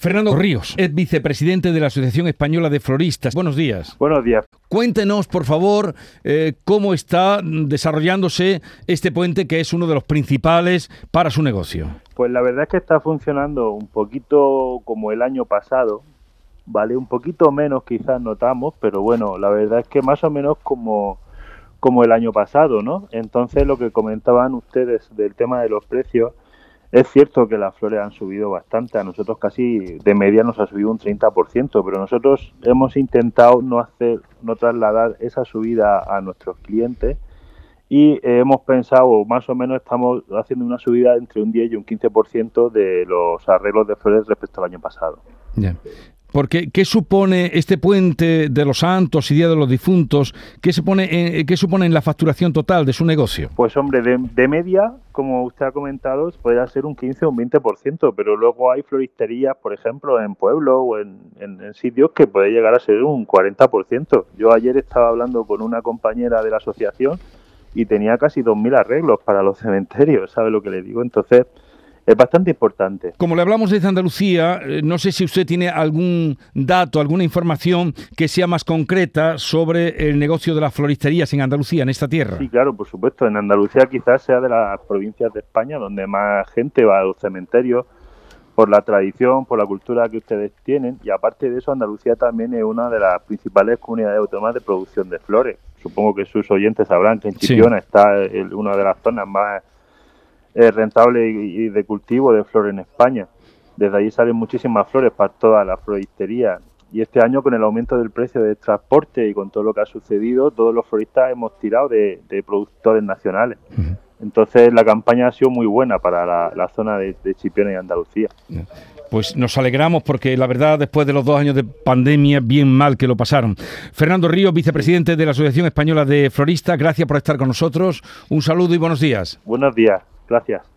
Fernando Ríos es vicepresidente de la Asociación Española de Floristas. Buenos días. Buenos días. Cuéntenos, por favor, eh, cómo está desarrollándose este puente que es uno de los principales para su negocio. Pues la verdad es que está funcionando un poquito como el año pasado, ¿vale? Un poquito menos quizás notamos, pero bueno, la verdad es que más o menos como, como el año pasado, ¿no? Entonces lo que comentaban ustedes del tema de los precios, es cierto que las flores han subido bastante, a nosotros casi de media nos ha subido un 30%, pero nosotros hemos intentado no hacer, no trasladar esa subida a nuestros clientes y hemos pensado, más o menos estamos haciendo una subida entre un 10 y un 15% de los arreglos de flores respecto al año pasado. Porque, ¿qué supone este puente de los santos y Día de los Difuntos? ¿Qué, se pone, ¿Qué supone en la facturación total de su negocio? Pues hombre, de, media, como usted ha comentado, puede ser un 15 o un 20%, pero luego hay floristerías, por ejemplo, en pueblos o en, en sitios que puede llegar a ser un 40%. Yo ayer estaba hablando con una compañera de la asociación y tenía casi 2.000 arreglos para los cementerios, ¿sabe lo que le digo? Entonces es bastante importante. Como le hablamos desde Andalucía, eh, no sé si usted tiene algún dato, alguna información que sea más concreta sobre el negocio de las floristerías en Andalucía, en esta tierra. Sí, claro, por supuesto. En Andalucía quizás sea de las provincias de España donde más gente va a los cementerios por la tradición, por la cultura que ustedes tienen y aparte de eso Andalucía también es una de las principales comunidades autónomas de producción de flores. Supongo que sus oyentes sabrán que en Chipiona está una de las zonas más es rentable y, de cultivo de flores en España. Desde allí salen muchísimas flores para toda la floristería. Y este año con el aumento del precio del transporte y con todo lo que ha sucedido, todos los floristas hemos tirado de, productores nacionales. Entonces la campaña ha sido muy buena para la, zona de, de Chipiona y Andalucía. Pues nos alegramos porque la verdad, después de los dos años de pandemia, bien mal que lo pasaron. Fernando Ríos, vicepresidente de la Asociación Española de Floristas, gracias por estar con nosotros. Un saludo y buenos días. Buenos días. Gracias.